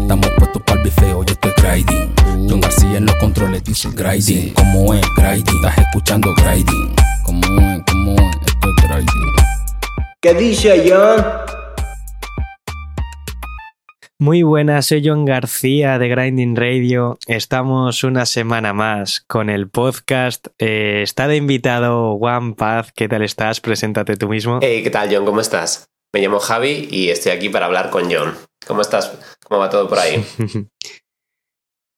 Estamos puestos para el bifeo, yo estoy grinding. John García en los controles dice grinding. Como es grinding? Estás escuchando grinding. Como es? Como es? Esto es grinding. ¿Qué dice John? Muy buenas, soy John García de Grinding Radio. Estamos una semana más con el podcast. Eh, está de invitado One Path. ¿Qué tal estás? Preséntate tú mismo. Hey, ¿qué tal, John? ¿Cómo estás? Me llamo Javi y estoy aquí para hablar con John. ¿Cómo estás? ¿Cómo va todo por ahí?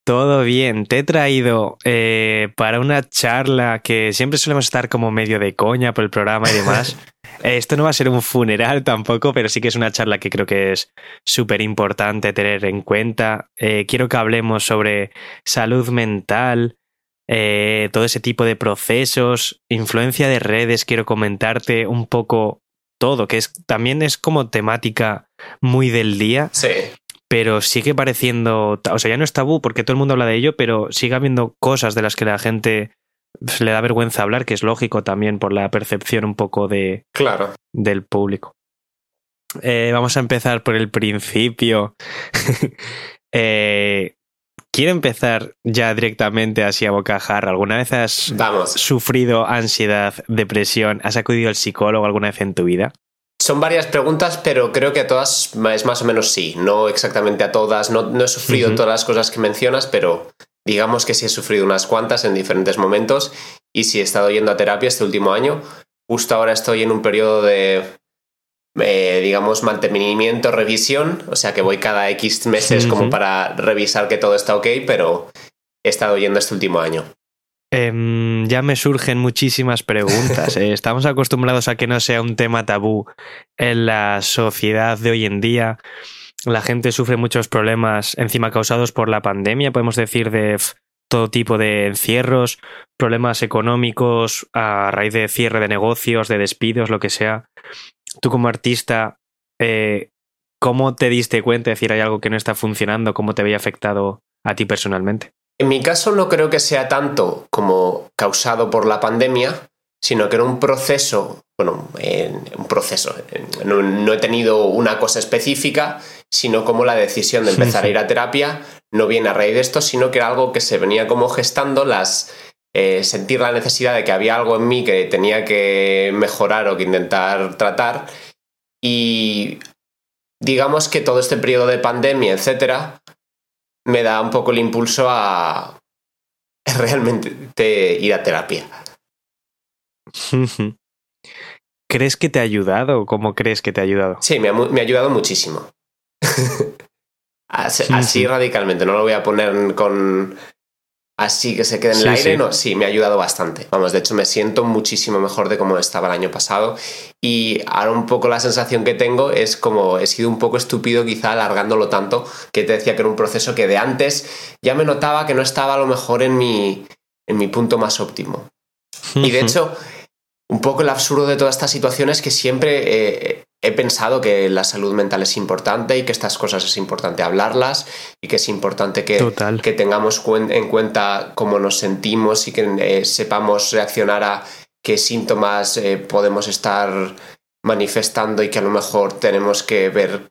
Todo bien, te he traído eh, para una charla que siempre solemos estar como medio de coña por el programa y demás. Esto no va a ser un funeral tampoco, pero sí que es una charla que creo que es súper importante tener en cuenta. Eh, quiero que hablemos sobre salud mental, eh, todo ese tipo de procesos, influencia de redes. Quiero comentarte un poco todo, que es también es como temática muy del día. Sí pero sigue pareciendo, o sea, ya no es tabú porque todo el mundo habla de ello, pero sigue habiendo cosas de las que la gente le da vergüenza hablar, que es lógico también por la percepción un poco de claro. del público. Eh, vamos a empezar por el principio. eh, quiero empezar ya directamente así a bocajarra. ¿Alguna vez has Vamos. sufrido ansiedad, depresión? ¿Has acudido al psicólogo alguna vez en tu vida? Son varias preguntas, pero creo que a todas es más o menos sí. No exactamente a todas. No, no he sufrido uh -huh. todas las cosas que mencionas, pero digamos que sí he sufrido unas cuantas en diferentes momentos y sí he estado yendo a terapia este último año. Justo ahora estoy en un periodo de, eh, digamos, mantenimiento, revisión. O sea que voy cada X meses uh -huh. como para revisar que todo está ok, pero he estado yendo este último año. Eh, ya me surgen muchísimas preguntas. Eh. Estamos acostumbrados a que no sea un tema tabú en la sociedad de hoy en día. La gente sufre muchos problemas encima causados por la pandemia, podemos decir, de todo tipo de encierros, problemas económicos a raíz de cierre de negocios, de despidos, lo que sea. Tú como artista, eh, ¿cómo te diste cuenta? Es decir, hay algo que no está funcionando, ¿cómo te había afectado a ti personalmente? En mi caso no creo que sea tanto como causado por la pandemia, sino que era un proceso, bueno, un proceso, no, no, he tenido una cosa específica, sino como la decisión de empezar a ir a terapia no viene a raíz de esto, sino que era algo que se venía como gestando, las, eh, sentir la necesidad de que había algo en mí que tenía que mejorar o que intentar tratar y digamos que todo este periodo de pandemia, etcétera, me da un poco el impulso a realmente ir a terapia. ¿Crees que te ha ayudado? ¿Cómo crees que te ha ayudado? Sí, me ha, me ha ayudado muchísimo. así, así radicalmente, no lo voy a poner con así que se quede en el sí, aire, sí. no, sí, me ha ayudado bastante. Vamos, de hecho me siento muchísimo mejor de cómo estaba el año pasado y ahora un poco la sensación que tengo es como he sido un poco estúpido quizá alargándolo tanto que te decía que era un proceso que de antes ya me notaba que no estaba a lo mejor en mi, en mi punto más óptimo. Y de hecho, un poco el absurdo de toda esta situación es que siempre eh, he pensado que la salud mental es importante y que estas cosas es importante hablarlas y que es importante que, que tengamos en cuenta cómo nos sentimos y que eh, sepamos reaccionar a qué síntomas eh, podemos estar manifestando y que a lo mejor tenemos que ver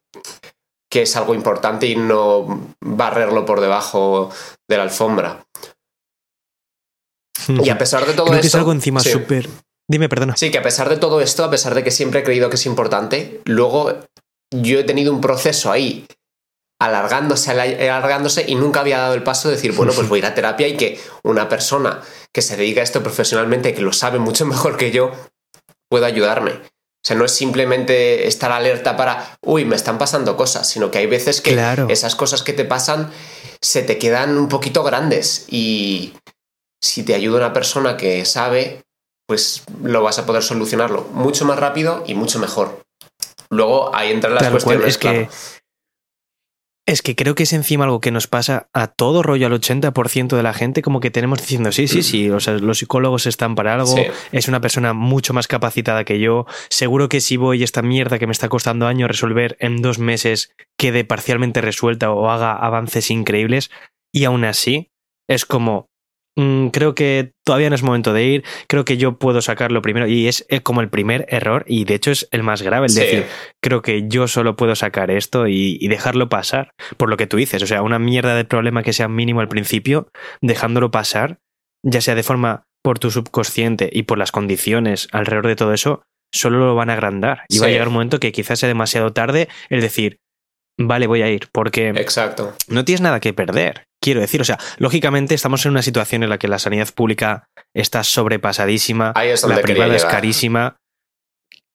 que es algo importante y no barrerlo por debajo de la alfombra. Y a pesar de todo Creo que es algo encima sí. Dime, perdona. Sí, que a pesar de todo esto, a pesar de que siempre he creído que es importante, luego yo he tenido un proceso ahí alargándose, alargándose y nunca había dado el paso de decir, bueno, pues voy a ir a terapia y que una persona que se dedica a esto profesionalmente, que lo sabe mucho mejor que yo, pueda ayudarme. O sea, no es simplemente estar alerta para, uy, me están pasando cosas, sino que hay veces que claro. esas cosas que te pasan se te quedan un poquito grandes y si te ayuda una persona que sabe, pues lo vas a poder solucionarlo mucho más rápido y mucho mejor. Luego ahí entran las cuestiones. es que es que creo que es encima algo que nos pasa a todo rollo, al 80% de la gente, como que tenemos diciendo, sí, sí, sí, o sea, los psicólogos están para algo, es una persona mucho más capacitada que yo, seguro que si voy esta mierda que me está costando años resolver en dos meses quede parcialmente resuelta o haga avances increíbles, y aún así es como, Mm, creo que todavía no es momento de ir, creo que yo puedo sacarlo primero y es como el primer error y de hecho es el más grave, el decir, creo que yo solo puedo sacar esto y, dejarlo pasar, por lo que tú dices, o sea, una mierda de problema que sea mínimo al principio, dejándolo pasar, ya sea de forma por tu subconsciente y por las condiciones alrededor de todo eso, solo lo van a agrandar. Y va a llegar un momento que quizás sea demasiado tarde el decir, vale, voy a ir, porque Exacto. no tienes nada que perder. Quiero decir, o sea, lógicamente estamos en una situación en la que la sanidad pública está sobrepasadísima, la privada es carísima.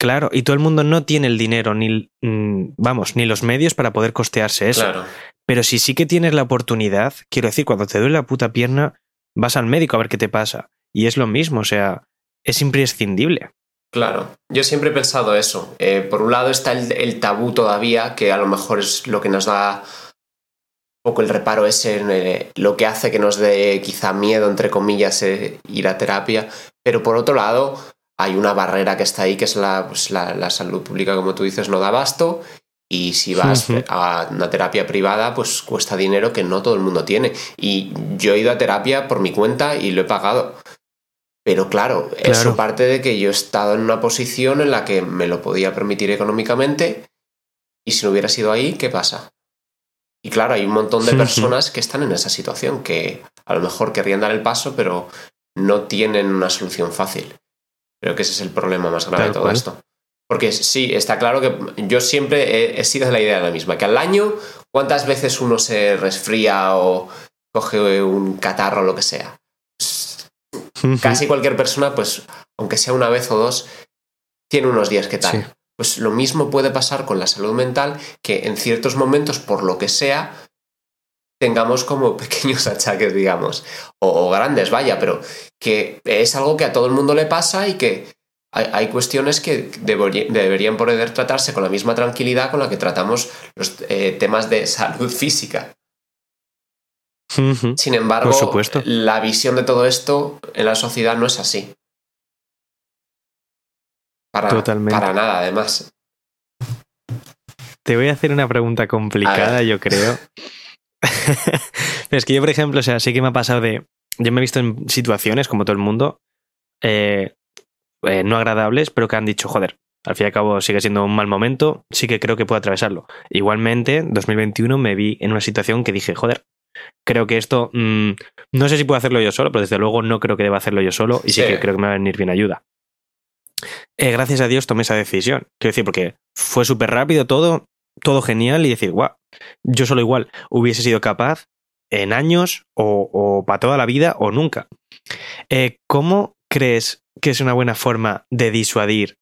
Claro, y todo el mundo no tiene el dinero, ni, mm, vamos, ni los medios para poder costearse eso. Pero si sí que tienes la oportunidad, quiero decir, cuando te duele la puta pierna, vas al médico a ver qué te pasa. Y es lo mismo, o sea, es imprescindible. Claro, yo siempre he pensado eso. Eh, por un lado está el, tabú todavía, que a lo mejor es lo que nos da poco el reparo ese, eh, lo que hace que nos dé quizá miedo, entre comillas, eh, ir a terapia. Pero por otro lado, hay una barrera que está ahí, que es la, pues la, salud pública, como tú dices, no da abasto. Y si vas a una terapia privada, pues cuesta dinero que no todo el mundo tiene. Y yo he ido a terapia por mi cuenta y lo he pagado. Pero claro, eso parte de que yo he estado en una posición en la que me lo podía permitir económicamente y si no hubiera sido ahí, ¿qué pasa? Y claro, hay un montón de personas que están en esa situación, que a lo mejor querrían dar el paso, pero no tienen una solución fácil. Creo que ese es el problema más grave de todo esto. Porque sí, está claro que yo siempre he, sido de la idea de la misma, que al año, ¿cuántas veces uno se resfría o coge un catarro o lo que sea? casi cualquier persona, pues, aunque sea una vez o dos, tiene unos días que tal. Pues lo mismo puede pasar con la salud mental, que en ciertos momentos, por lo que sea, tengamos como pequeños achaques, digamos, o, grandes, vaya, pero que es algo que a todo el mundo le pasa y que hay, cuestiones que deberían poder tratarse con la misma tranquilidad con la que tratamos los eh, temas de salud física. Sin embargo, la visión de todo esto en la sociedad no es así. Para, Totalmente. para nada, además. Te voy a hacer una pregunta complicada, yo creo. Pero es que yo, por ejemplo, o sea, sí que me ha pasado de. Yo me he visto en situaciones, como todo el mundo, eh, eh, no agradables, pero que han dicho, joder, al fin y al cabo sigue siendo un mal momento, sí que creo que puedo atravesarlo. Igualmente, en 2021 me vi en una situación que dije, joder, creo que esto, mm, no sé si puedo hacerlo yo solo, pero desde luego no creo que deba hacerlo yo solo y sí, que creo que me va a venir bien ayuda. Eh, gracias a Dios tomé esa decisión. Quiero decir, porque fue súper rápido todo, todo genial y decir, guau, yo solo igual hubiese sido capaz en años o, para toda la vida o nunca. Eh, ¿Cómo crees que es una buena forma de disuadir,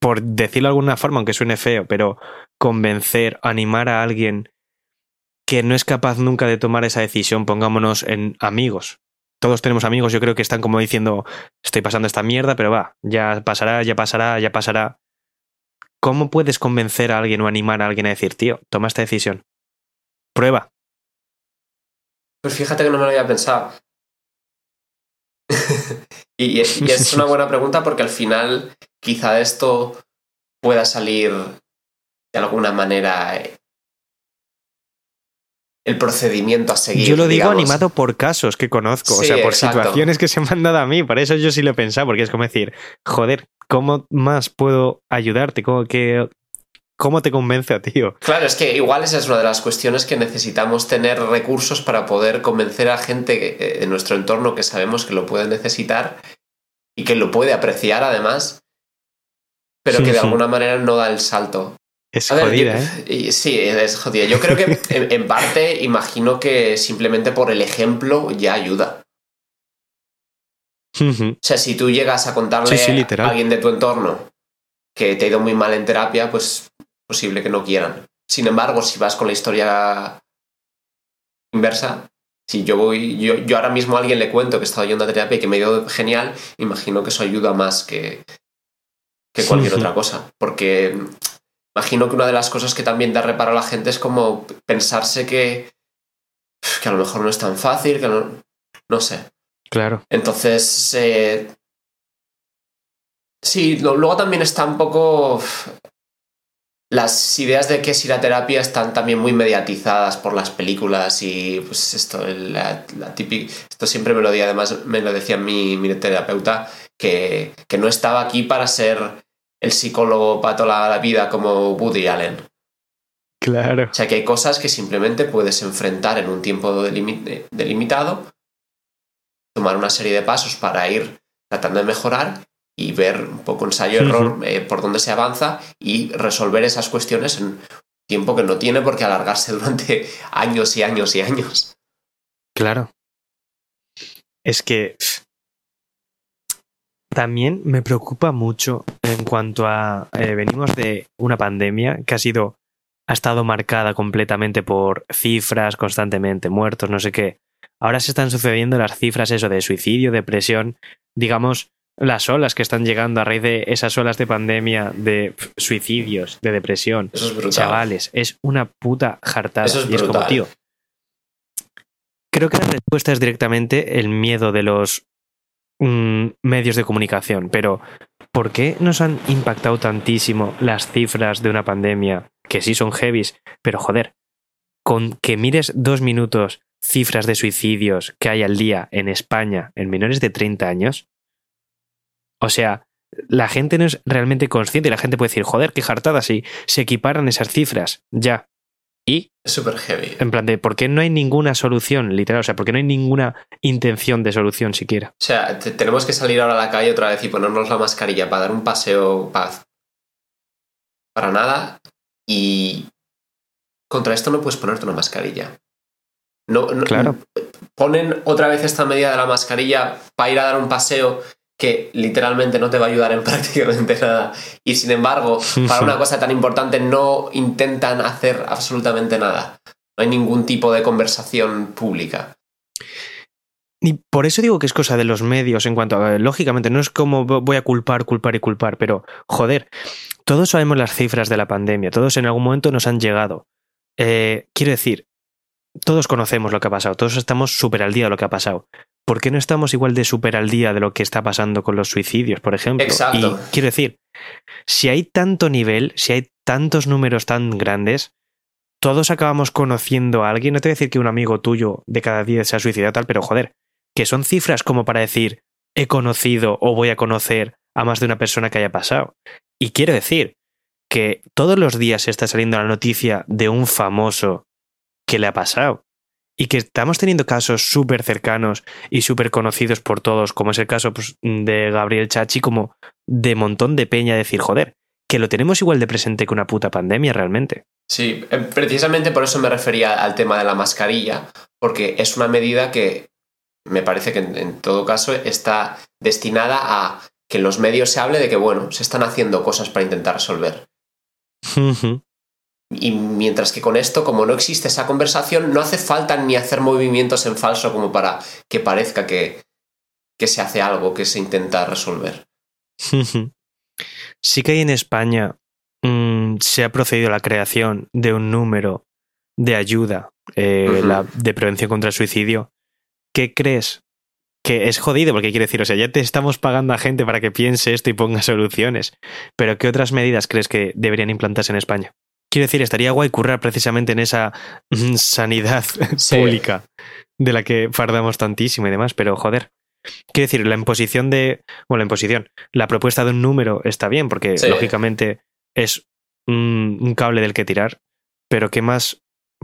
por decirlo de alguna forma, aunque suene feo, pero convencer, animar a alguien que no es capaz nunca de tomar esa decisión, pongámonos en amigos. Todos tenemos amigos, yo creo que están como diciendo, estoy pasando esta mierda, pero va, ya pasará, ya pasará, ya pasará. ¿Cómo puedes convencer a alguien o animar a alguien a decir, tío, toma esta decisión? Prueba. Pues fíjate que no me lo había pensado. y, es una buena pregunta porque al final quizá esto pueda salir de alguna manera el procedimiento a seguir. Yo lo digo animado por casos que conozco, o sea, por situaciones que se me han dado a mí, por eso yo sí lo he pensado, porque es como decir, joder, ¿cómo más puedo ayudarte? ¿Cómo, que, ¿Cómo te convence a tío? Claro, es que igual esa es una de las cuestiones que necesitamos tener recursos para poder convencer a gente en nuestro entorno que sabemos que lo puede necesitar y que lo puede apreciar además, pero que de alguna manera no da el salto. Es jodida, ¿eh? Sí, es jodida. Yo creo que en, parte imagino que simplemente por el ejemplo ya ayuda. O sea, si tú llegas a contarle a alguien de tu entorno que te ha ido muy mal en terapia, pues posible que no quieran. Sin embargo, si vas con la historia inversa, si yo voy, yo, yo ahora mismo a alguien le cuento que he estado yendo a terapia y que me ha ido genial, imagino que eso ayuda más que, que cualquier otra cosa. Porque imagino que una de las cosas que también da reparo a la gente es como pensarse que, que a lo mejor no es tan fácil, que no, no sé. Claro. Entonces, eh, sí, luego también está un poco las ideas de que es ir a terapia están también muy mediatizadas por las películas y pues esto, la, típica, esto siempre me lo di, además me lo decía mi, mi terapeuta, que, que, no estaba aquí para ser el psicólogo para toda la vida como Woody Allen. Claro. O sea que hay cosas que simplemente puedes enfrentar en un tiempo delimitado, tomar una serie de pasos para ir tratando de mejorar y ver un poco ensayo-error eh, por dónde se avanza y resolver esas cuestiones en tiempo que no tiene por qué alargarse durante años y años y años. Claro. Es que también me preocupa mucho en cuanto a eh, venimos de una pandemia que ha sido ha estado marcada completamente por cifras constantemente muertos no sé qué ahora se están sucediendo las cifras eso de suicidio depresión digamos las olas que están llegando a raíz de esas olas de pandemia, de suicidios, de depresión. Chavales, es una puta jartada. y es como, tío. Creo que la respuesta es directamente el miedo de los mm, medios de comunicación. Pero, ¿por qué nos han impactado tantísimo las cifras de una pandemia? Que sí son heavies, pero joder, con que mires dos minutos cifras de suicidios que hay al día en España en menores de 30 años, o sea, la gente no es realmente consciente y la gente puede decir, joder, qué jartada si se equiparan esas cifras. Ya. Y. Es súper heavy. En plan de, ¿por qué no hay ninguna solución, literal? O sea, ¿por qué no hay ninguna intención de solución siquiera? O sea, tenemos que salir ahora a la calle otra vez y ponernos la mascarilla para dar un paseo paz. Para nada. Y. Contra esto no puedes ponerte una mascarilla. No, no, claro. Ponen otra vez esta medida de la mascarilla para ir a dar un paseo que literalmente no te va a ayudar en prácticamente nada. Y sin embargo, para una cosa tan importante no intentan hacer absolutamente nada. No hay ningún tipo de conversación pública. Y por eso digo que es cosa de los medios en cuanto a, lógicamente, no es como voy a culpar, culpar y culpar, pero joder, todos sabemos las cifras de la pandemia, todos en algún momento nos han llegado. Eh, quiero decir, todos conocemos lo que ha pasado, todos estamos súper al día de lo que ha pasado. ¿Por qué no estamos igual de súper al día de lo que está pasando con los suicidios, por ejemplo? Exacto. Y quiero decir, si hay tanto nivel, si hay tantos números tan grandes, todos acabamos conociendo a alguien, no te voy a decir que un amigo tuyo de cada día se ha suicidado tal, pero joder, que son cifras como para decir, he conocido o voy a conocer a más de una persona que haya pasado. Y quiero decir que todos los días se está saliendo la noticia de un famoso que le ha pasado y que estamos teniendo casos súper cercanos y súper conocidos por todos, como es el caso pues, de Gabriel Chachi, como de montón de peña decir, joder, que lo tenemos igual de presente que una puta pandemia realmente. Sí, eh, precisamente por eso me refería al tema de la mascarilla, porque es una medida que me parece que en, todo caso está destinada a que en los medios se hable de que, bueno, se están haciendo cosas para intentar resolver. Y mientras que con esto, como no existe esa conversación, no hace falta ni hacer movimientos en falso como para que parezca que, que se hace algo, que se intenta resolver. sí que hay en España mm, se ha procedido a la creación de un número de ayuda eh, de prevención contra el suicidio. ¿Qué crees? Que es jodido, porque quiere decir, o sea, ya te estamos pagando a gente para que piense esto y ponga soluciones. Pero ¿qué otras medidas crees que deberían implantarse en España? Quiero decir, estaría guay currar precisamente en esa mm, sanidad pública de la que fardamos tantísimo y demás, pero joder. Quiero decir, la imposición de. Bueno, la imposición. La propuesta de un número está bien, porque lógicamente es un, cable del que tirar, pero ¿qué más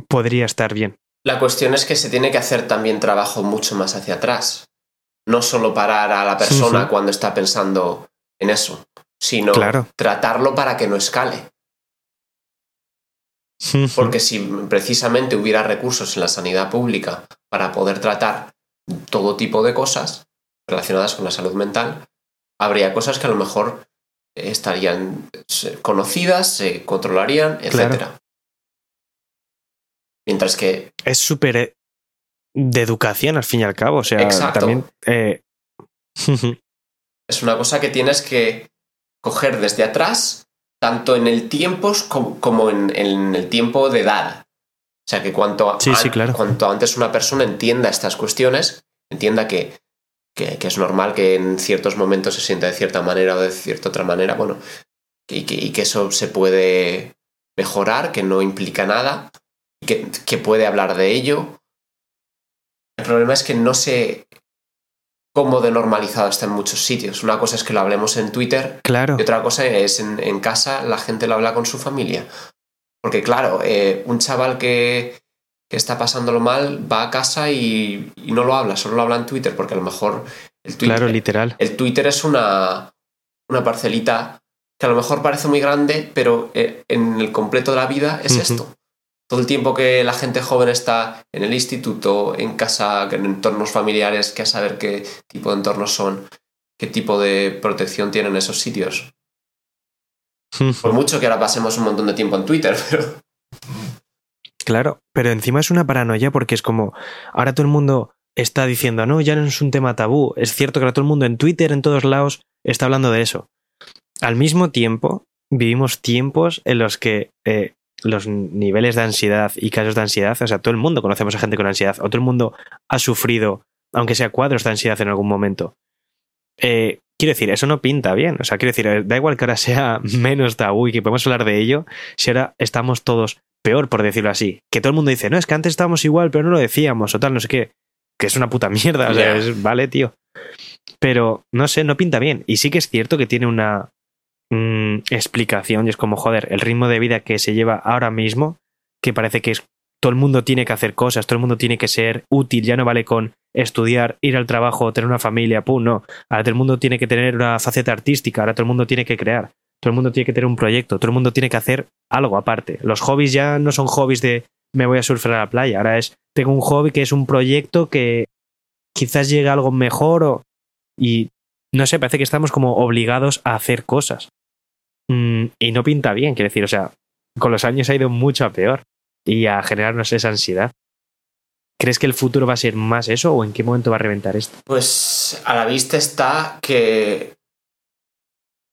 podría estar bien? La cuestión es que se tiene que hacer también trabajo mucho más hacia atrás. No solo parar a la persona cuando está pensando en eso, sino tratarlo para que no escale. Porque si precisamente hubiera recursos en la sanidad pública para poder tratar todo tipo de cosas relacionadas con la salud mental, habría cosas que a lo mejor estarían conocidas, se controlarían, etc. Mientras que... Es súper... de educación, al fin y al cabo. O sea, Exacto. también. eh, Es una cosa que tienes que coger desde atrás, tanto en el tiempo como, como en, en el tiempo de edad. O sea, que cuanto, Sí, sí, an- claro. cuanto antes una persona entienda estas cuestiones, entienda que, que, que es normal que en ciertos momentos se sienta de cierta manera o de cierta otra manera, bueno, y que, y que eso se puede mejorar, que no implica nada, que, que puede hablar de ello. El problema es que no sé cómo de normalizado está en muchos sitios. Una cosa es que lo hablemos en Twitter claro. y otra cosa es en, en casa la gente lo habla con su familia. Porque claro, eh, un chaval que, que está pasándolo mal va a casa y, y no lo habla, solo lo habla en Twitter, porque a lo mejor el Twitter, Claro, literal. el Twitter es una, una parcelita que a lo mejor parece muy grande, pero eh, en el completo de la vida es esto. Todo el tiempo que la gente joven está en el instituto, en casa, en entornos familiares, que a saber qué tipo de entornos son, qué tipo de protección tienen esos sitios. Por mucho que ahora pasemos un montón de tiempo en Twitter, pero Claro, pero encima es una paranoia porque es como, ahora todo el mundo está diciendo, no, ya no es un tema tabú. Es cierto que ahora todo el mundo en Twitter, en todos lados, está hablando de eso. Al mismo tiempo, vivimos tiempos en los que eh, los niveles de ansiedad y casos de ansiedad, o sea, todo el mundo conocemos a gente con ansiedad, o todo el mundo ha sufrido, aunque sea cuadros de ansiedad en algún momento. Eh, quiero decir, eso no pinta bien. O sea, quiero decir, da igual que ahora sea menos tabú y que podemos hablar de ello, si ahora estamos todos peor, por decirlo así. Que todo el mundo dice, no, es que antes estábamos igual, pero no lo decíamos, o tal, no sé qué. Que es una puta mierda, o sea, es- vale, tío. Pero, no sé, no pinta bien. Y sí que es cierto que tiene una mm, explicación, y es como, joder, el ritmo de vida que se lleva ahora mismo, que parece que es todo el mundo tiene que hacer cosas, todo el mundo tiene que ser útil, ya no vale con estudiar, ir al trabajo, tener una familia, pum, no. Ahora todo el mundo tiene que tener una faceta artística, ahora todo el mundo tiene que crear, todo el mundo tiene que tener un proyecto, todo el mundo tiene que hacer algo aparte. Los hobbies ya no son hobbies de me voy a surfear a la playa, ahora es tengo un hobby que es un proyecto que quizás llegue a algo mejor o y no sé, parece que estamos como obligados a hacer cosas. Mm, y no pinta bien, quiero decir, o sea, con los años ha ido mucho a peor y a generarnos esa ansiedad. ¿Crees que el futuro va a ser más eso o en qué momento va a reventar esto? pues a la vista está que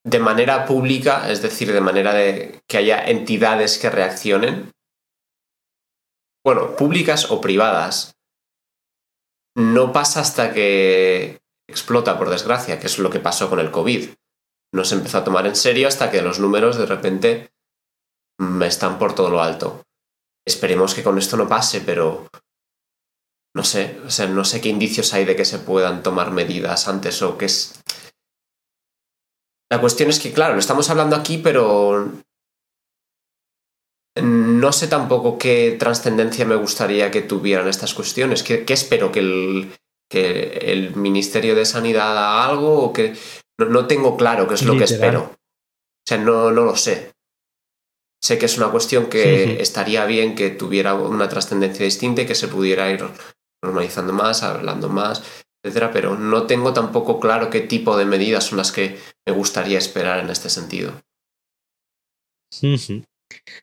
de manera pública, es decir, de manera de que haya entidades que reaccionen, bueno, públicas o privadas, no pasa hasta que explota, por desgracia, que es lo que pasó con el COVID. No se empezó a tomar en serio hasta que los números de repente mm, están por todo lo alto. Esperemos que con esto no pase, pero no sé, o sea, no sé qué indicios hay de que se puedan tomar medidas antes o que es. La cuestión es que, claro, lo estamos hablando aquí, pero no sé tampoco qué trascendencia me gustaría que tuvieran estas cuestiones. ¿Qué, espero? ¿Que el, ¿Que el Ministerio de Sanidad haga algo? ¿O que... no, no tengo claro qué es lo que espero. O sea, no, no lo sé. Sé que es una cuestión que estaría bien que tuviera una trascendencia distinta y que se pudiera ir normalizando más, hablando más, etcétera, pero no tengo tampoco claro qué tipo de medidas son las que me gustaría esperar en este sentido. Ujú.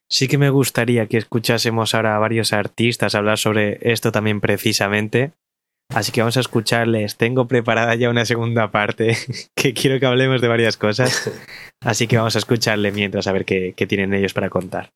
Sí que me gustaría que escuchásemos ahora a varios artistas hablar sobre esto también precisamente. Así que vamos a escucharles. Tengo preparada ya una segunda parte que quiero que hablemos de varias cosas. Así que vamos a escucharle mientras a ver qué, tienen ellos para contar.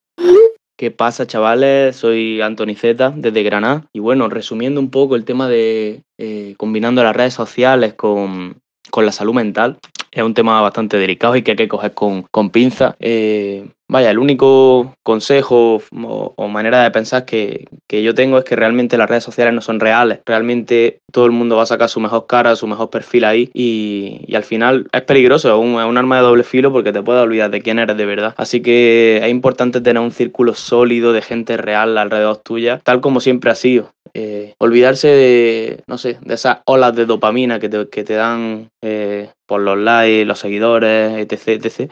¿Qué pasa, chavales? Soy Antoni Zeta, desde Granada. Y bueno, resumiendo un poco el tema de eh, combinando las redes sociales con, con la salud mental, es un tema bastante delicado y que hay que coger con, con pinza. Eh, vaya, el único consejo o, manera de pensar que, que yo tengo es que realmente las redes sociales no son reales. Realmente todo el mundo va a sacar su mejor cara, su mejor perfil ahí y, y al final es peligroso, un, es un arma de doble filo porque te puedes olvidar de quién eres de verdad. Así que es importante tener un círculo sólido de gente real alrededor tuya, tal como siempre ha sido. Eh, olvidarse de, no sé, de esas olas de dopamina que te, que te dan eh, por los likes, los seguidores, etc. etc.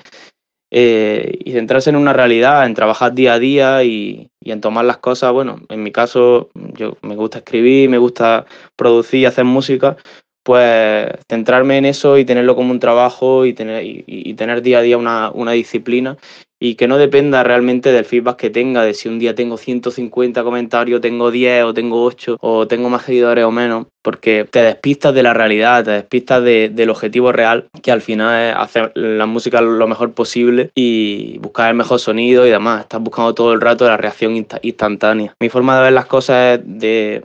Eh, y centrarse en una realidad, en trabajar día a día y, y en tomar las cosas, bueno, en mi caso yo me gusta escribir, me gusta producir, hacer música, pues centrarme en eso y tenerlo como un trabajo y tener, y, y tener día a día una, una disciplina y que no dependa realmente del feedback que tenga, de si un día tengo 150 comentarios, tengo 10 o tengo 8 o tengo más seguidores o menos, porque te despistas de la realidad, te despistas del objetivo real, que al final es hacer la música lo mejor posible y buscar el mejor sonido y demás. Estás buscando todo el rato la reacción instantánea. Mi forma de ver las cosas es de,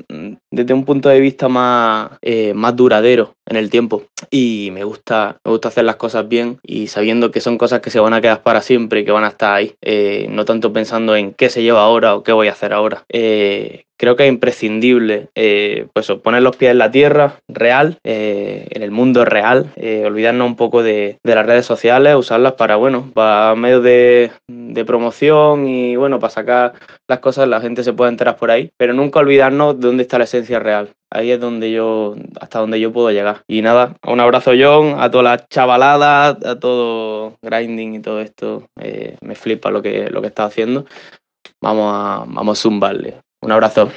desde un punto de vista más, eh, más duradero en el tiempo y me gusta, me gusta hacer las cosas bien y sabiendo que son cosas que se van a quedar para siempre y que van a estar ahí, eh, no tanto pensando en qué se lleva ahora o qué voy a hacer ahora. Eh, creo que es imprescindible eh, pues poner los pies en la tierra real, eh, en el mundo real, eh, olvidarnos un poco de, las redes sociales, usarlas para, bueno, para medios de, promoción y, bueno, para sacar las cosas, la gente se puede enterar por ahí, pero nunca olvidarnos de dónde está la esencia real. Ahí es donde yo, hasta donde yo puedo llegar. Y nada, un abrazo John, a todas las chavaladas, a todo grinding y todo esto. me flipa lo que, lo que está haciendo. Vamos a, vamos a zumbarle. Un abrazo.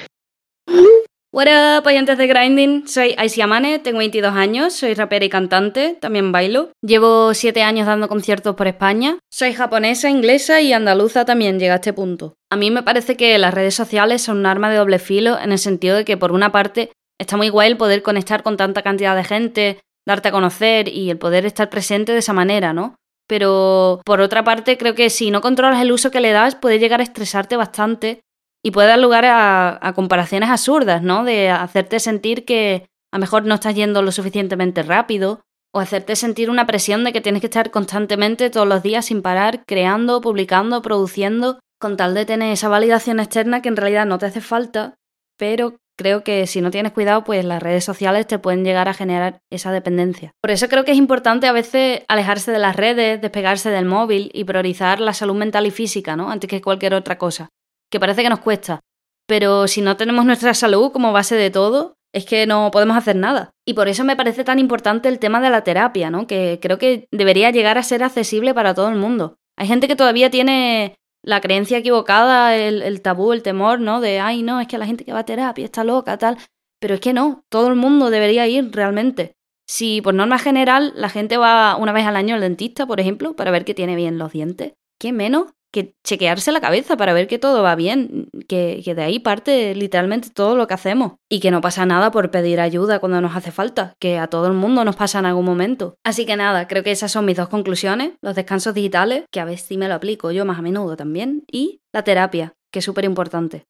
What up, oyentes de Grinding? Soy Aisy Amane, tengo 22 años, soy rapera y cantante, también bailo. Llevo 7 años dando conciertos por España. Soy japonesa, inglesa y andaluza también llega a este punto. A mí me parece que las redes sociales son un arma de doble filo en el sentido de que por una parte está muy guay el poder conectar con tanta cantidad de gente, darte a conocer y el poder estar presente de esa manera, ¿no? Pero por otra parte creo que si no controlas el uso que le das puede llegar a estresarte bastante y puede dar lugar a, comparaciones absurdas, ¿no? De hacerte sentir que a lo mejor no estás yendo lo suficientemente rápido o hacerte sentir una presión de que tienes que estar constantemente todos los días sin parar, creando, publicando, produciendo, con tal de tener esa validación externa que en realidad no te hace falta, pero creo que si no tienes cuidado, pues las redes sociales te pueden llegar a generar esa dependencia. Por eso creo que es importante a veces alejarse de las redes, despegarse del móvil y priorizar la salud mental y física, ¿no? Antes que cualquier otra cosa que parece que nos cuesta. Pero si no tenemos nuestra salud como base de todo, es que no podemos hacer nada. Y por eso me parece tan importante el tema de la terapia, ¿no? Que creo que debería llegar a ser accesible para todo el mundo. Hay gente que todavía tiene la creencia equivocada, el, tabú, el temor, ¿no? De, ay, no, es que la gente que va a terapia está loca, tal. Pero es que no, todo el mundo debería ir realmente. Si por norma general la gente va una vez al año al dentista, por ejemplo, para ver que tiene bien los dientes, ¿qué menos que chequearse la cabeza para ver que todo va bien, que, de ahí parte literalmente todo lo que hacemos y que no pasa nada por pedir ayuda cuando nos hace falta, que a todo el mundo nos pasa en algún momento. Así que nada, creo que esas son mis dos conclusiones, los descansos digitales, que a veces sí me lo aplico yo más a menudo también, y la terapia, que es súper importante.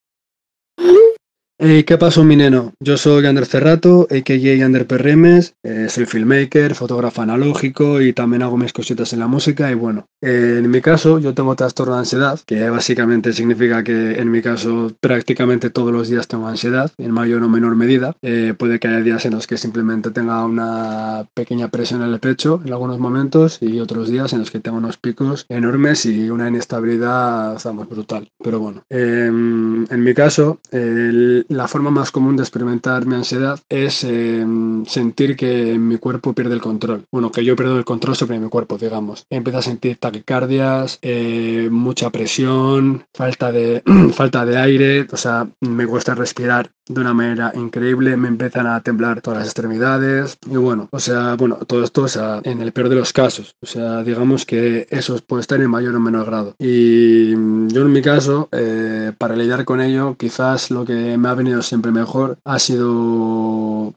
¿Qué pasó, mi neno? Yo soy Ander Cerrato, a.k.a. Ander Perremes, eh, soy filmmaker, fotógrafo analógico y también hago mis cositas en la música y bueno, eh, en mi caso yo tengo trastorno de ansiedad, que básicamente significa que en mi caso prácticamente todos los días tengo ansiedad, en mayor o menor medida. Eh, puede que haya días en los que simplemente tenga una pequeña presión en el pecho en algunos momentos y otros días en los que tengo unos picos enormes y una inestabilidad, estamos brutal. Pero bueno, em, en mi caso, el la forma más común de experimentar mi ansiedad es em, sentir que mi cuerpo pierde el control. Bueno, que yo pierdo el control sobre mi cuerpo, digamos. Empiezo a sentir taquicardias, eh, mucha presión, falta de, falta de aire, o sea, me cuesta respirar de una manera increíble, me empiezan a temblar todas las extremidades y bueno, o sea, bueno, todo esto o sea, en el peor de los casos, o sea, digamos que eso puede estar en mayor o menor grado. Y mm, yo en mi caso, eh, para lidiar con ello, quizás lo que me ha venido siempre mejor ha sido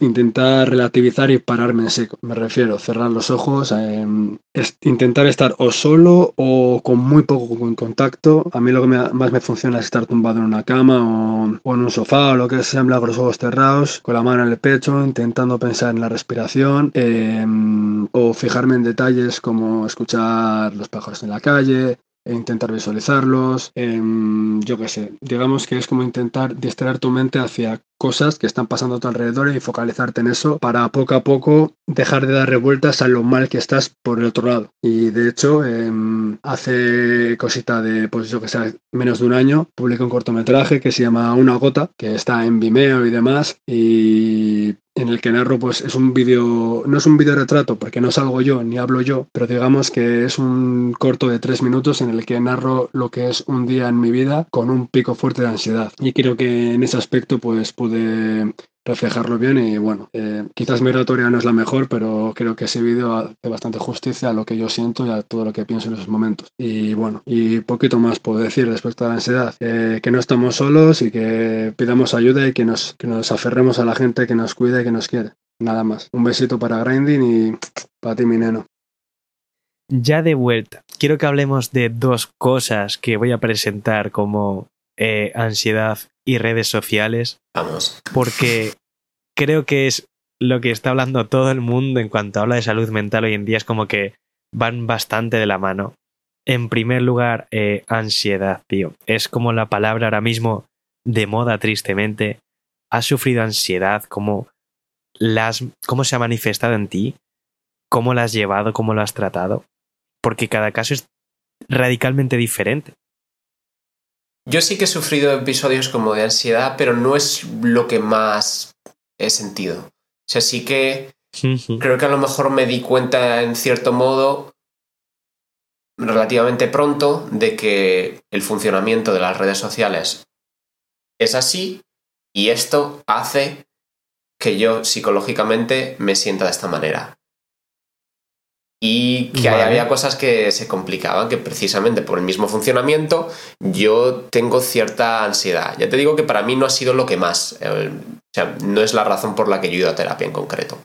intentar relativizar y pararme en seco. Me refiero, cerrar los ojos, em, intentar estar o solo o con muy poco contacto. A mí lo que más me funciona es estar tumbado en una cama o, en un sofá o lo que sea, con los ojos cerrados, con la mano en el pecho, intentando pensar en la respiración em, o fijarme en detalles como escuchar los pájaros en la calle, intentar visualizarlos, em, yo qué sé, digamos que es como intentar distraer tu mente hacia cosas que están pasando a tu alrededor y focalizarte en eso para poco a poco dejar de dar revueltas a lo mal que estás por el otro lado. Y de hecho, em, hace cosita de, pues yo que sé, menos de un año, publiqué un cortometraje que se llama Una gota, que está en Vimeo y demás, y en el que narro, pues es un vídeo, no es un vídeo retrato porque no salgo yo ni hablo yo, pero digamos que es un corto de tres minutos en el que narro lo que es un día en mi vida con un pico fuerte de ansiedad. Y creo que en ese aspecto, pues reflejarlo bien y bueno, eh, quizás mi oratoria no es la mejor, pero creo que ese vídeo hace bastante justicia a lo que yo siento y a todo lo que pienso en esos momentos. Y bueno, y poquito más puedo decir respecto a la ansiedad, eh, que no estamos solos y que pidamos ayuda y que nos, que nos aferremos a la gente que nos cuida y que nos quiere. Nada más. Un besito para Grinding y para ti, mi neno. Ya de vuelta, quiero que hablemos de dos cosas que voy a presentar como eh, ansiedad y redes sociales. Vamos. Porque creo que es lo que está hablando todo el mundo en cuanto habla de salud mental hoy en día. Es como que van bastante de la mano. En primer lugar, eh, ansiedad, tío. Es como la palabra ahora mismo de moda, tristemente. ¿Has sufrido ansiedad? ¿Cómo, las, ¿Cómo se ha manifestado en ti? ¿Cómo la has llevado? ¿Cómo lo has tratado? porque cada caso es radicalmente diferente. Yo sí que he sufrido episodios como de ansiedad, pero no es lo que más he sentido. O sea, sí que creo que a lo mejor me di cuenta en cierto modo relativamente pronto de que el funcionamiento de las redes sociales es así y esto hace que yo psicológicamente me sienta de esta manera y que había cosas que se complicaban, que precisamente por el mismo funcionamiento yo tengo cierta ansiedad. Ya te digo que para mí no ha sido lo que más, eh, o sea, no es la razón por la que yo he ido a terapia en concreto.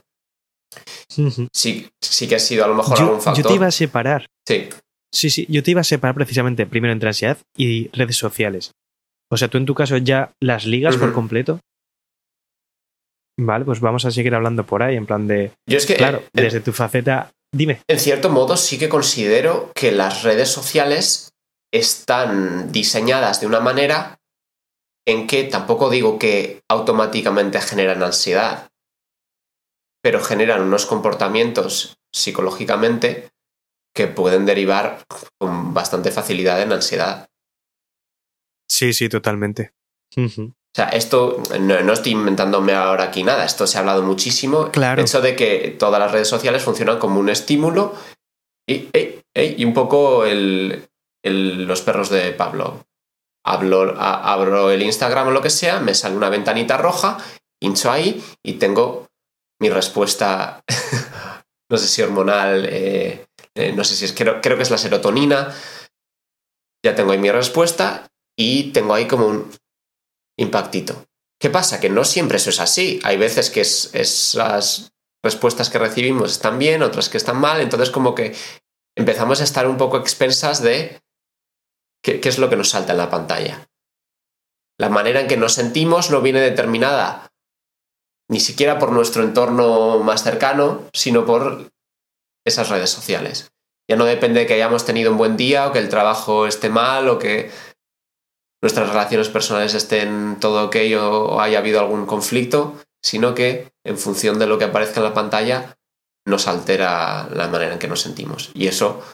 Sí, sí que ha sido a lo mejor algún factor. Yo te iba a separar. Sí. Sí, sí, yo te iba a separar precisamente primero entre ansiedad y redes sociales. O sea, tú en tu caso ya las ligas por completo. Vale, pues vamos a seguir hablando por ahí, en plan de. Yo es que. Claro, eh, desde tu faceta Dime. En cierto modo, sí que considero que las redes sociales están diseñadas de una manera en que tampoco digo que automáticamente generan ansiedad, pero generan unos comportamienos psicológicamente que pueden derivar con bastante facilidad en ansiedad. Sí, sí, totalmente. O sea, esto no, estoy inventándome ahora aquí nada, esto se ha hablado muchísimo. Claro. El hecho de que todas las redes sociales funcionan como un estímulo y, y un poco el, los perros de Pablo. Hablo, abro el Instagram o lo que sea, me sale una ventanita roja, hincho ahí y tengo mi respuesta, no sé si hormonal, eh, eh, no sé si es, creo, creo que es la serotonina. Ya tengo ahí mi respuesta y tengo ahí como un, impactito. ¿Qué pasa? Que no siempre eso es así. Hay veces que esas respuestas que recibimos están bien, otras que están mal, entonces como que empezamos a estar un poco expensas de qué, qué es lo que nos salta en la pantalla. La manera en que nos sentimos no viene determinada ni siquiera por nuestro entorno más cercano, sino por esas redes sociales. Ya no depende de que hayamos tenido un buen día o que el trabajo esté mal o que nuestras relaciones personales estén todo ok o haya habido algún conflicto, sino que en función de lo que aparezca en la pantalla nos altera la manera en que nos sentimos. Y eso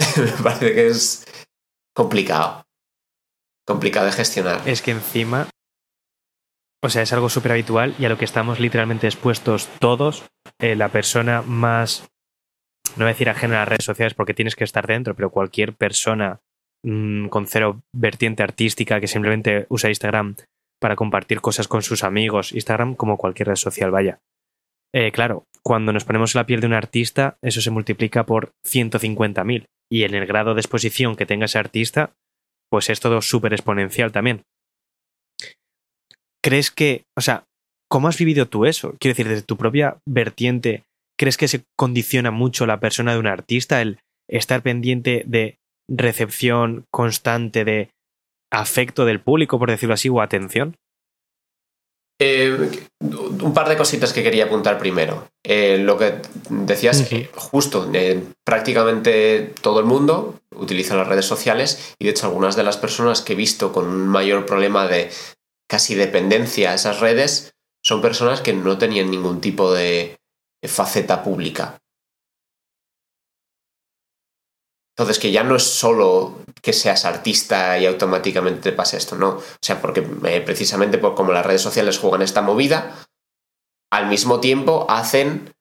me parece que es complicado. Complicado de gestionar. Es que encima, o sea, es algo súper habitual y a lo que estamos literalmente expuestos todos, eh, la persona más, no voy a decir ajena a las redes sociales porque tienes que estar dentro, pero cualquier persona Mm, con cero vertiente artística que simplemente usa Instagram para compartir cosas con sus amigos. Instagram como cualquier red social, vaya. Eh, claro, cuando nos ponemos la piel de un artista, eso se multiplica por 150.000. Y en el grado de exposición que tenga ese artista, pues es todo súper exponencial también. ¿Crees que, o sea, cómo has vivido tú eso? Quiero decir, desde tu propia vertiente, ¿crees que se condiciona mucho la persona de un artista el estar pendiente de recepción constante de afecto del público, por decirlo así, o atención? Eh, un par de cositas que quería apuntar primero. Eh, lo que decías, eh, justo, prácticamente todo el mundo utiliza las redes sociales y de hecho algunas de las personas que he visto con un mayor problema de casi dependencia a esas redes son personas que no tenían ningún tipo de faceta pública. Entonces, que ya no es solo que seas artista y automáticamente te pase esto, no. O sea, porque eh, precisamente por como las redes sociales juegan esta movida, al mismo tiempo hacen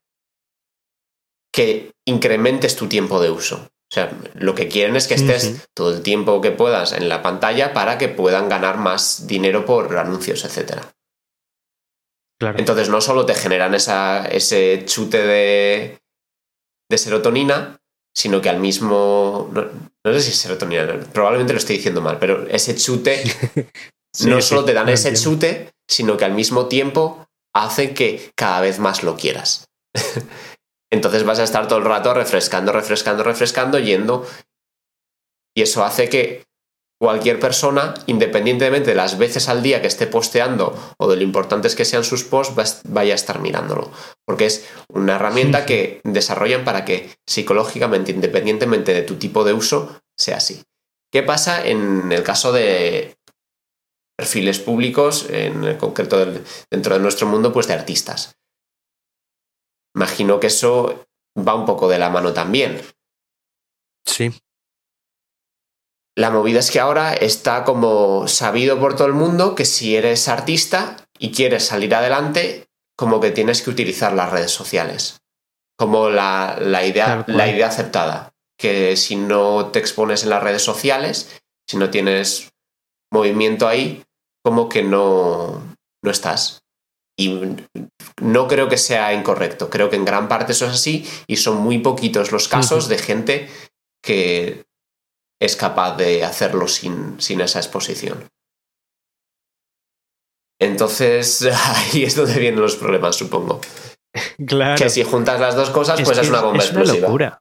que incrementes tu tiempo de uso. O sea, lo que quieren es que estés todo el tiempo que puedas en la pantalla para que puedan ganar más dinero por anuncios, etc. Entonces no solo te generan esa, ese chute de, de serotonina, sino que al mismo... No, sé si es serotonina, probablemente lo estoy diciendo mal, pero ese chute no solo te dan ese chute, sino que al mismo tiempo hace que cada vez más lo quieras. Entonces vas a estar todo el rato refrescando, refrescando, refrescando, yendo. Y eso hace que cualquier persona, independientemente de las veces al día que esté posteando o de lo importantes que sean sus posts, vaya a estar mirándolo. Porque es una herramienta que desarrollan para que psicológicamente, independientemente de tu tipo de uso, sea así. ¿Qué pasa en el caso de perfiles públicos, en concreto dentro de nuestro mundo, pues de artistas? Imagino que eso va un poco de la mano también. Sí. La movida es que ahora está como sabido por todo el mundo que si eres artista y quieres salir adelante, como que tienes que utilizar las redes sociales. Como la, idea, la idea aceptada. Que si no te expones en las redes sociales, si no tienes movimiento ahí, como que no, no estás. Y no creo que sea incorrecto. Creo que en gran parte eso es así y son muy poquitos los casos de gente que es capaz de hacerlo sin, sin esa exposición. Entonces, ahí es donde vienen los problemas, supongo. Claro. Que si juntas las dos cosas, pues es una bomba es Una locura.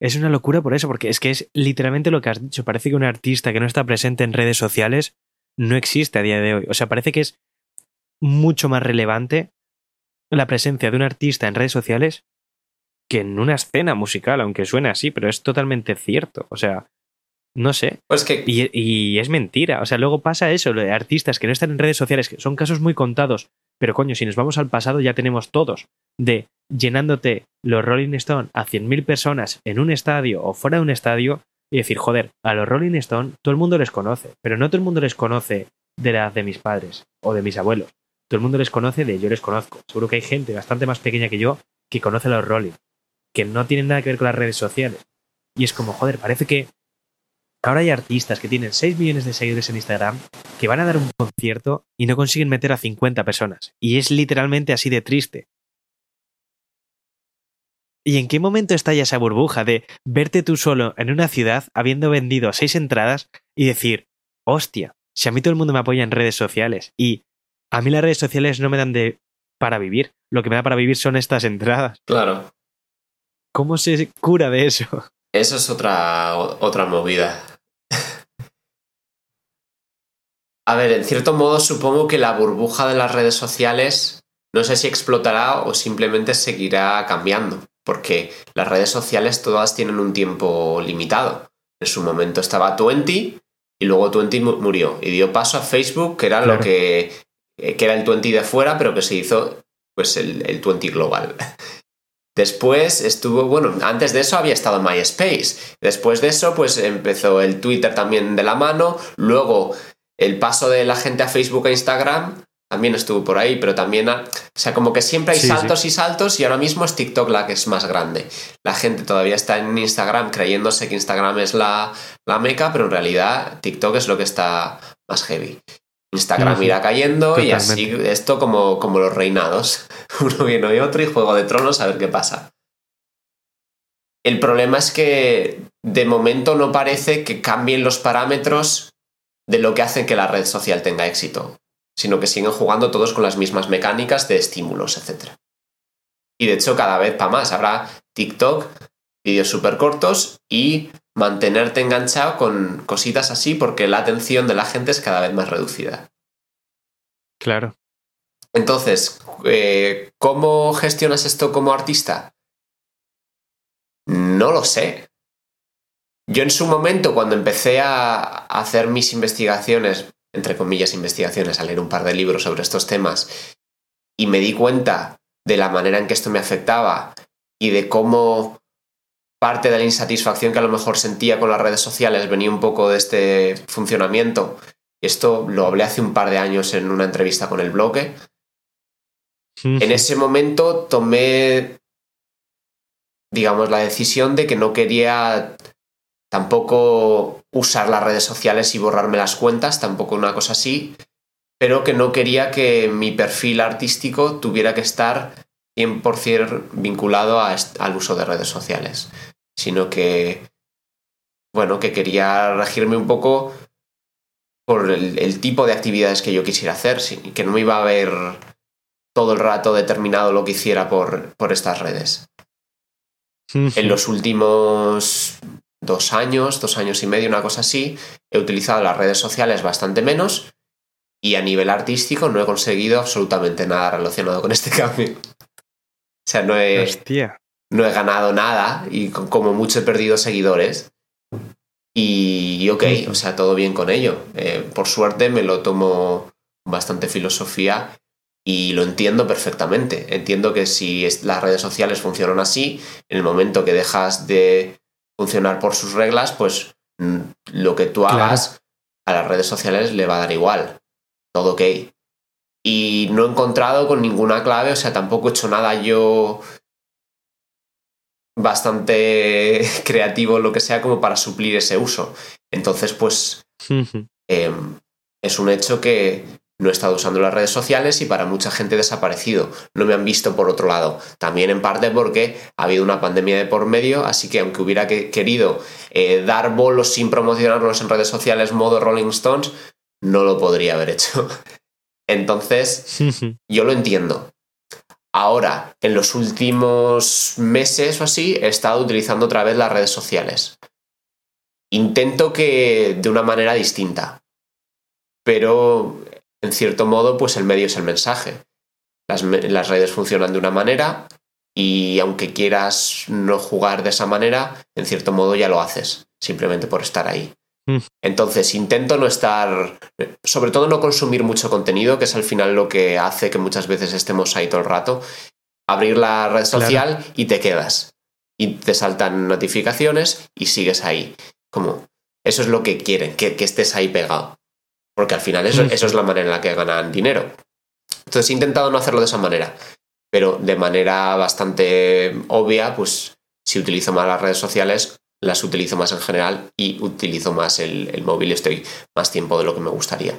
Es una locura por eso, porque es que es literalmente lo que has dicho. Parece que un artista que no está presente en redes sociales no existe a día de hoy. O sea, parece que es mucho más relevante la presencia de un artista en redes sociales que en una escena musical, aunque suene así, pero es totalmente cierto. O sea, no sé. Pues que... y, es mentira. O sea, luego pasa eso, lo de artistas que no están en redes sociales, que son casos muy contados. Pero coño, si nos vamos al pasado ya tenemos todos. De llenándote los Rolling Stone a 100.000 personas en un estadio o fuera de un estadio y decir, joder, a los Rolling Stone todo el mundo les conoce, pero no todo el mundo les conoce de la edad de mis padres o de mis abuelos. Todo el mundo les conoce de yo les conozco. Seguro que hay gente bastante más pequeña que yo que conoce a los Rolling que no tienen nada que ver con las redes sociales. Y es como, joder, parece que ahora hay artistas que tienen 6 millones de seguidores en Instagram que van a dar un concierto y no consiguen meter a 50 personas. Y es literalmente así de triste. ¿Y en qué momento estalla esa burbuja de verte tú solo en una ciudad habiendo vendido seis entradas y decir, hostia, si a mí todo el mundo me apoya en redes sociales y a mí las redes sociales no me dan de para vivir, lo que me da para vivir son estas entradas. Claro. ¿Cómo se cura de eso? Eso es otra, otra movida. A ver, en cierto modo supongo que la burbuja de las redes sociales no sé si explotará o simplemente seguirá cambiando, porque las redes sociales todas tienen un tiempo limitado. En su momento estaba Twenty y luego Twenty murió y dio paso a Facebook, que era lo que, que era el Twenty de fuera, pero que se hizo pues el, el Twenty global. Después estuvo, bueno, antes de eso había estado MySpace. Después de eso, pues empezó el Twitter también de la mano. Luego, el paso de la gente a Facebook e Instagram también estuvo por ahí, pero también, o sea, como que siempre hay saltos y saltos y ahora mismo es TikTok la que es más grande. La gente todavía está en Instagram creyéndose que Instagram es la, la meca, pero en realidad TikTok es lo que está más heavy. Instagram irá cayendo y así esto como, como los reinados. Uno viene y otro y Juego de Tronos a ver qué pasa. El problema es que de momento no parece que cambien los parámetros de lo que hacen que la red social tenga éxito, sino que siguen jugando todos con las mismas mecánicas de estímulos, etc. Y de hecho cada vez para más. Habrá TikTok, vídeos súper cortos y mantenerte enganchado con cositas así porque la atención de la gente es cada vez más reducida. Claro. Entonces, eh, ¿cómo gestionas esto como artista? No lo sé. Yo en su momento, cuando empecé a hacer mis investigaciones, entre comillas investigaciones, a leer un par de libros sobre estos temas, y me di cuenta de la manera en que esto me afectaba y de cómo parte de la insatisfacción que a lo mejor sentía con las redes sociales venía un poco de este funcionamiento. Esto lo hablé hace un par de años en una entrevista con el bloque. En ese momento tomé, digamos, la decisión de que no quería tampoco usar las redes sociales y borrarme las cuentas, tampoco una cosa así, pero que no quería que mi perfil artístico tuviera que estar 100% vinculado al uso de redes sociales, sino que, bueno, que quería regirme un poco por el, tipo de actividades que yo quisiera hacer, que no me iba a ver todo el rato determinado lo que hiciera por, por estas redes. en los últimos dos años, dos años y medio, una cosa así, he utilizado las redes sociales bastante menos y a nivel artístico no he conseguido absolutamente nada relacionado con este cambio. O sea, no he, no he ganado nada y como mucho he perdido seguidores. Y, ok, o sea, todo bien con ello. Eh, por suerte me lo tomo bastante filosofía y lo entiendo perfectamente. Entiendo que si las redes sociales funcionan así, en el momento que dejas de funcionar por sus reglas, pues mm, lo que tú hagas a las redes sociales le va a dar igual. Todo ok. Y no he encontrado con ninguna clave, o sea, tampoco he hecho nada yo bastante creativo, lo que sea, como para suplir ese uso. Entonces, pues em, es un hecho que no he estado usando las redes sociales y para mucha gente desaparecido. No me han visto por otro lado. También en parte porque ha habido una pandemia de por medio, así que aunque hubiera querido eh, dar bolos sin promocionarlos en redes sociales modo Rolling Stones, no lo podría haber hecho. Entonces, yo lo entiendo. Ahora, en los últimos meses o así, he estado utilizando otra vez las redes sociales. Intento que de una manera distinta. Pero, en cierto modo, pues el medio es el mensaje. Las, las redes funcionan de una manera y aunque quieras no jugar de esa manera, en cierto modo ya lo haces, simplemente por estar ahí. Mm. Entonces intento no estar, sobre todo no consumir mucho contenido, que es al final lo que hace que muchas veces estemos ahí todo el rato. Abrir la red social y te quedas. Y te saltan notificaciones y sigues ahí. Como, eso es lo que quieren, que, estés ahí pegado. Porque al final eso, mm. eso es la manera en la que ganan dinero. Entonces he intentado no hacerlo de esa manera. Pero de manera bastante obvia, pues si utilizo más las redes sociales, las utilizo más en general y utilizo más el, el móvil, estoy más tiempo de lo que me gustaría.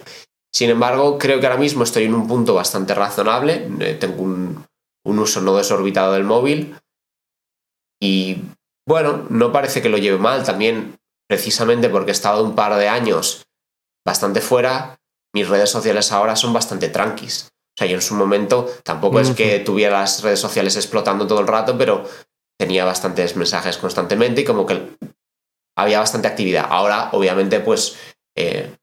Sin embargo, creo que ahora mismo estoy en un punto bastante razonable, eh, tengo un, un uso no desorbitado del móvil y bueno, no parece que lo lleve mal, también precisamente porque he estado un par de años bastante fuera, mis redes sociales ahora son bastante tranquis. O sea, yo en su momento tampoco es que tuviera las redes sociales explotando todo el rato, pero tenía bastantes mensajes constantemente y como que había bastante actividad. Ahora, obviamente, pues eh,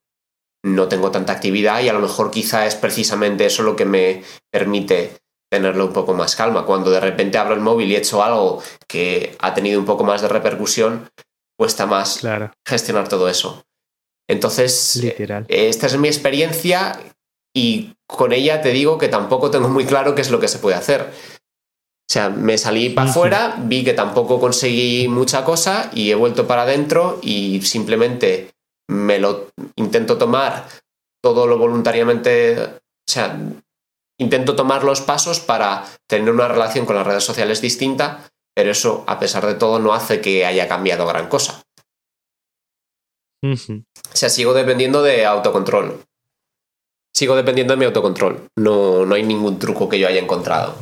no tengo tanta actividad y a lo mejor quizá es precisamente eso lo que me permite tenerlo un poco más calma. Cuando de repente abro el móvil y he hecho algo que ha tenido un poco más de repercusión, cuesta más gestionar todo eso. Entonces, Literal. esta es mi experiencia y con ella te digo que tampoco tengo muy claro qué es lo que se puede hacer. O sea, me salí para afuera, vi que tampoco conseguí mucha cosa y he vuelto para adentro y simplemente me lo intento tomar todo lo voluntariamente, o sea, intento tomar los pasos para tener una relación con las redes sociales distinta, pero eso, a pesar de todo, no hace que haya cambiado gran cosa. O sea, sigo dependiendo de autocontrol. Sigo dependiendo de mi autocontrol. No, no hay ningún truco que yo haya encontrado.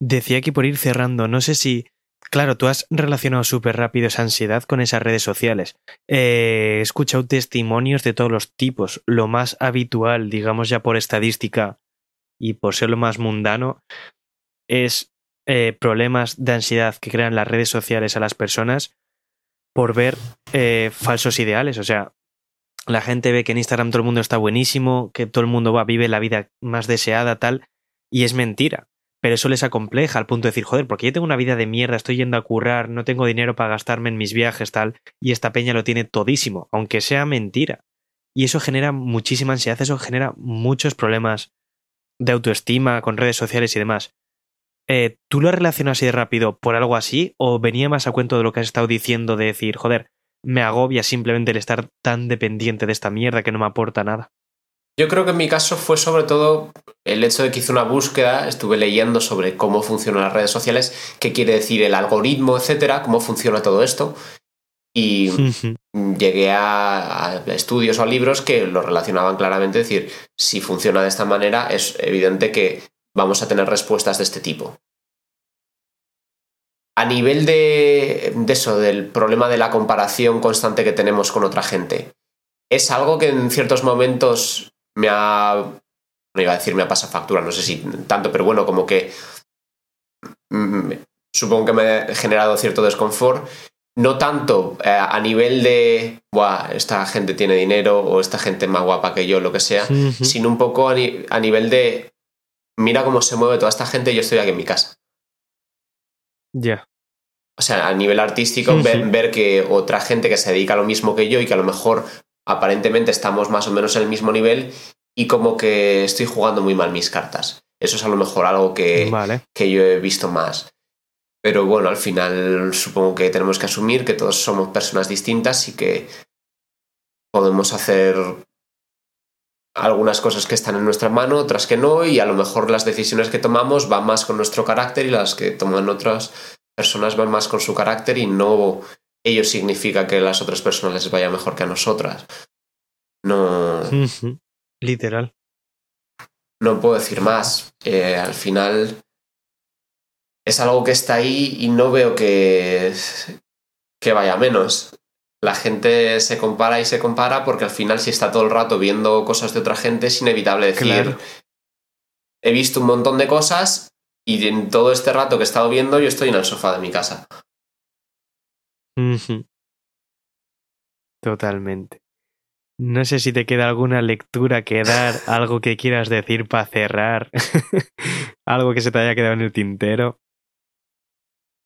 Decía que por ir cerrando, no sé si. Claro, tú has relacionado súper rápido esa ansiedad con esas redes sociales. Eh, he escuchado testimonios de todos los tipos. Lo más habitual, digamos ya por estadística y por ser lo más mundano, es eh, problemas de ansiedad que crean las redes sociales a las personas por ver eh, falsos ideales. O sea, la gente ve que en Instagram todo el mundo está buenísimo, que todo el mundo va, vive la vida más deseada, tal, y es mentira. Pero eso les acompleja al punto de decir, joder, porque yo tengo una vida de mierda, estoy yendo a currar, no tengo dinero para gastarme en mis viajes, tal, y esta peña lo tiene todísimo, aunque sea mentira. Y eso genera muchísima ansiedad, eso genera muchos problemas de autoestima con redes sociales y demás. Eh, ¿Tú lo relacionas así de rápido por algo así? ¿O venía más a cuento de lo que has estado diciendo de decir, joder, me agobia simplemente el estar tan dependiente de esta mierda que no me aporta nada? Yo creo que en mi caso fue sobre todo el hecho de que hice una búsqueda, estuve leyendo sobre cómo funcionan las redes sociales, qué quiere decir el algoritmo, etcétera, cómo funciona todo esto. Y llegué a, estudios o a libros que lo relacionaban claramente, es decir, si funciona de esta manera, es evidente que vamos a tener respuestas de este tipo. A nivel de, de eso, del problema de la comparación constante que tenemos con otra gente, es algo que en ciertos momentos me ha. No iba a decir me ha pasado factura, no sé si tanto, pero bueno, como que. Mm, supongo que me ha generado cierto desconfort. No tanto eh, a nivel de, Buah, esta gente tiene dinero o esta gente es más guapa que yo, lo que sea, sino un poco a, nivel de, mira cómo se mueve toda esta gente y yo estoy aquí en mi casa. Ya. O sea, a nivel artístico, ver, ver, que otra gente que se dedica a lo mismo que yo y que a lo mejor aparentemente estamos más o menos en el mismo nivel y como que estoy jugando muy mal mis cartas. Eso es a lo mejor algo que, que yo he visto más. Pero bueno, al final supongo que tenemos que asumir que todos somos personas distintas y que podemos hacer algunas cosas que están en nuestra mano, otras que no, y a lo mejor las decisiones que tomamos van más con nuestro carácter y las que toman otras personas van más con su carácter y no ello significa que las otras personas les vaya mejor que a nosotras. No. Literal. No puedo decir más. Eh, al final es algo que está ahí y no veo que, que vaya menos. La gente se compara y se compara porque al final si está todo el rato viendo cosas de otra gente es inevitable decir, he visto un montón de cosas y en todo este rato que he estado viendo yo estoy en el sofá de mi casa. Totalmente. No sé si te queda alguna lectura que dar, algo que quieras decir para cerrar, algo que se te haya quedado en el tintero.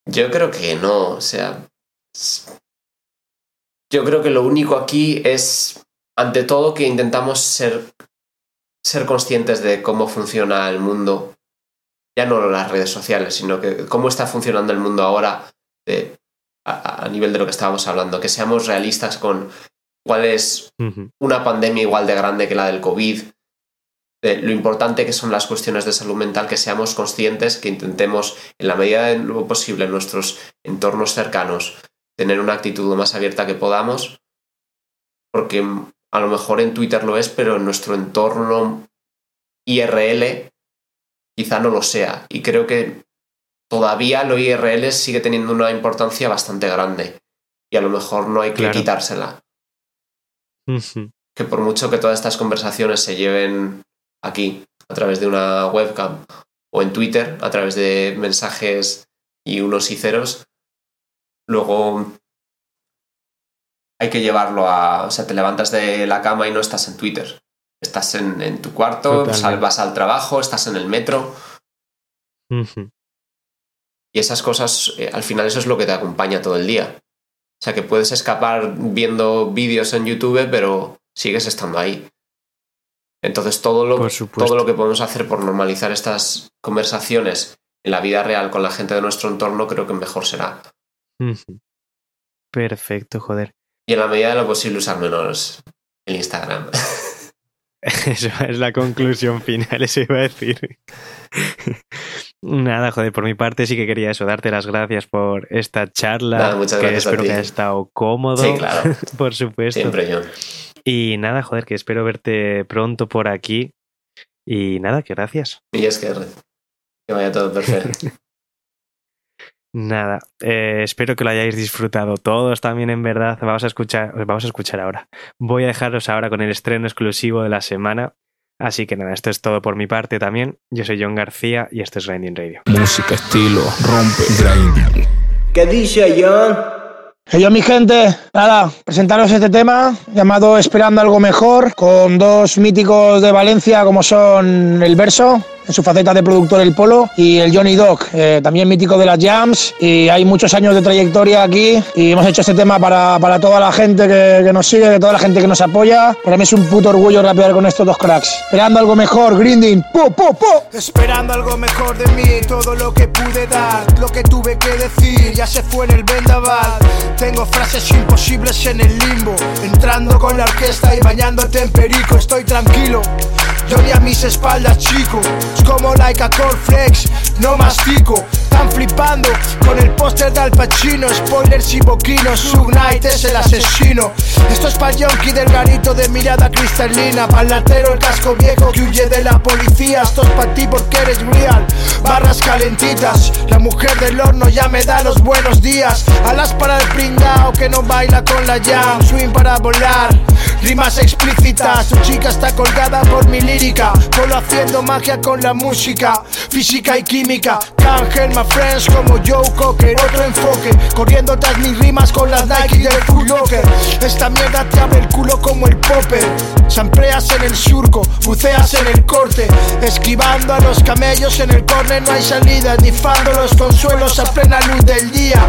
Yo creo que no, o sea, yo creo que lo único aquí es, ante todo, que intentamos ser, ser conscientes de cómo funciona el mundo, ya no las redes sociales, sino que cómo está funcionando el mundo ahora, a, nivel de lo que estábamos hablando, que seamos realistas con cuál es una pandemia igual de grande que la del COVID, lo importante que son las cuestiones de salud mental, que seamos conscientes, que intentemos, en la medida de lo posible, en nuestros entornos cercanos, tener una actitud lo más abierta que podamos, porque a lo mejor en Twitter lo es, pero en nuestro entorno IRL quizá no lo sea. Y creo que todavía lo IRL sigue teniendo una importancia bastante grande y a lo mejor no hay que quitársela. Que por mucho que todas estas conversaciones se lleven aquí a través de una webcam o en Twitter a través de mensajes y unos y ceros, luego hay que llevarlo a... O sea, te levantas de la cama y no estás en Twitter. Estás en, tu cuarto, vas al trabajo, estás en el metro. Y esas cosas, eh, al final eso es lo que te acompaña todo el día. O sea que puedes escapar viendo vídeos en YouTube, pero sigues estando ahí. Entonces todo lo, todo lo que podemos hacer por normalizar estas conversaciones en la vida real con la gente de nuestro entorno creo que mejor será. Perfecto, joder. Y en la medida de lo posible usar menos el Instagram. Eso es la conclusión final, eso iba a decir. Nada, joder, por mi parte sí que quería eso, darte las gracias por esta charla. muchas que espero que haya estado cómodo. Sí, claro. por supuesto. Siempre yo. Y nada, joder, que espero verte pronto por aquí. Y nada, que gracias. Y es que, que vaya todo perfecto. Nada, eh, espero que lo hayáis disfrutado todos también en verdad. Vamos a escuchar, vamos a escuchar ahora. Voy a dejaros ahora con el estreno exclusivo de la semana. Así que nada, esto es todo por mi parte también. Yo soy John García y esto es Grinding Radio. Música, estilo, rompe, grinding. ¿Qué dice John? yo, mi gente, nada, presentaros este tema llamado Esperando algo mejor, con dos míticos de Valencia como son el verso, en su faceta de productor El Polo, y el Johnny Dog, eh, también mítico de las jams, y hay muchos años de trayectoria aquí, y hemos hecho este tema para, para toda la gente que, que, nos sigue, de toda la gente que nos apoya. Para mí es un puto orgullo rapear con estos dos cracks. Esperando algo mejor, grinding, po, po, po. Esperando algo mejor de mí, todo lo que pude dar, lo que tuve que decir, ya se fue en el vendaval Tengo frases imposibles en el limbo. Entrando con la orquesta y bañándote en perico. Estoy tranquilo. Yo a mis espaldas, chico. Como like a flex, no mastico. Están flipando con el póster de Al Pacino. Spoilers y boquinos. Sug Knight es el asesino. Esto es pa'l yonki del garito de mirada cristalina. Pa'l latero el casco viejo que huye de la policía. Esto es pa' ti porque eres real. Barras calentitas. La mujer del horno ya me da los buenos días. Alas para el pringao que no baila con la jam. Swing para volar. Rimas explícitas. Tu chica está colgada por mi lírica. Solo haciendo magia con la música. Física y química. Ángel, my friends como Joe Cocker. Otro enfoque. Corriendo tras mis rimas con las Nike del Full Locker. Esta mierda te abre el culo como el popper. Sampreas en el surco, buceas en el corte. Esquivando a los camellos en el corner no hay salida. Nifando los consuelos a plena luz del día.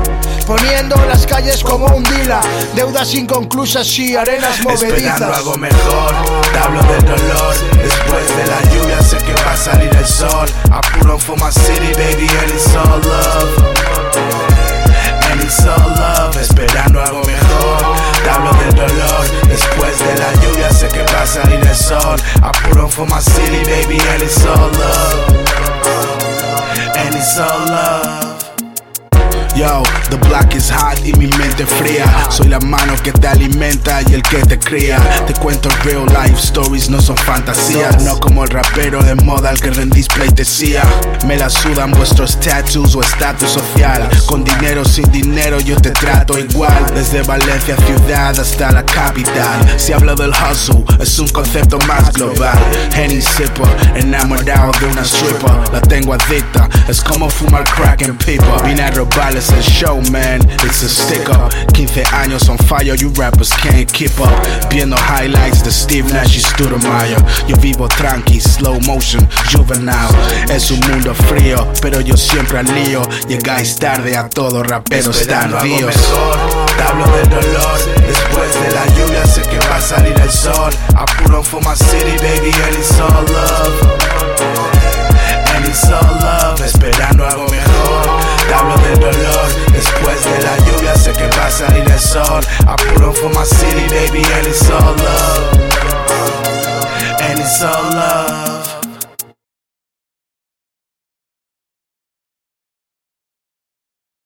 Poniendo las calles como un dila. Deudas inconclusas y arenas movedizas. Esperando algo mejor, te hablo del dolor. Después de la lluvia sé que va a salir el sol. Apuro for my city, baby, and it's all love. And it's all love. Esperando algo mejor, te hablo del dolor. Después de la lluvia sé que va a salir el sol. Apuro for my city, y el que te cría. Te cuento real life stories, no son fantasías. No como el rapero de moda al que rendís pleitesía. Me la sudan vuestros tattoos o estatus social. Con dinero, sin dinero, yo te trato igual. Desde Valencia ciudad hasta la capital. Si hablo del hustle, es un concepto más global. Henny sipper, enamorado de una stripper. La tengo adicta, es como fumar crack en pipa. Vine a robarles el show, man. It's a stick up. 15 años on fire, you rappers can't keep up. Viendo highlights de Steve Nash y Stoudemire. Yo vivo tranqui, slow motion, juvenile. Es un mundo frío, pero yo siempre al lío. Llegáis tarde a todo, raperos tardíos. hablo del dolor. Después de la lluvia sé que va a salir el sol. Apuro for my city, baby, and it's all love. And it's all love. Esperando algo mejor, hablo del dolor. Después de la lluvia sé que va a salir el sol. I put on for my city baby and it's all love And it's all love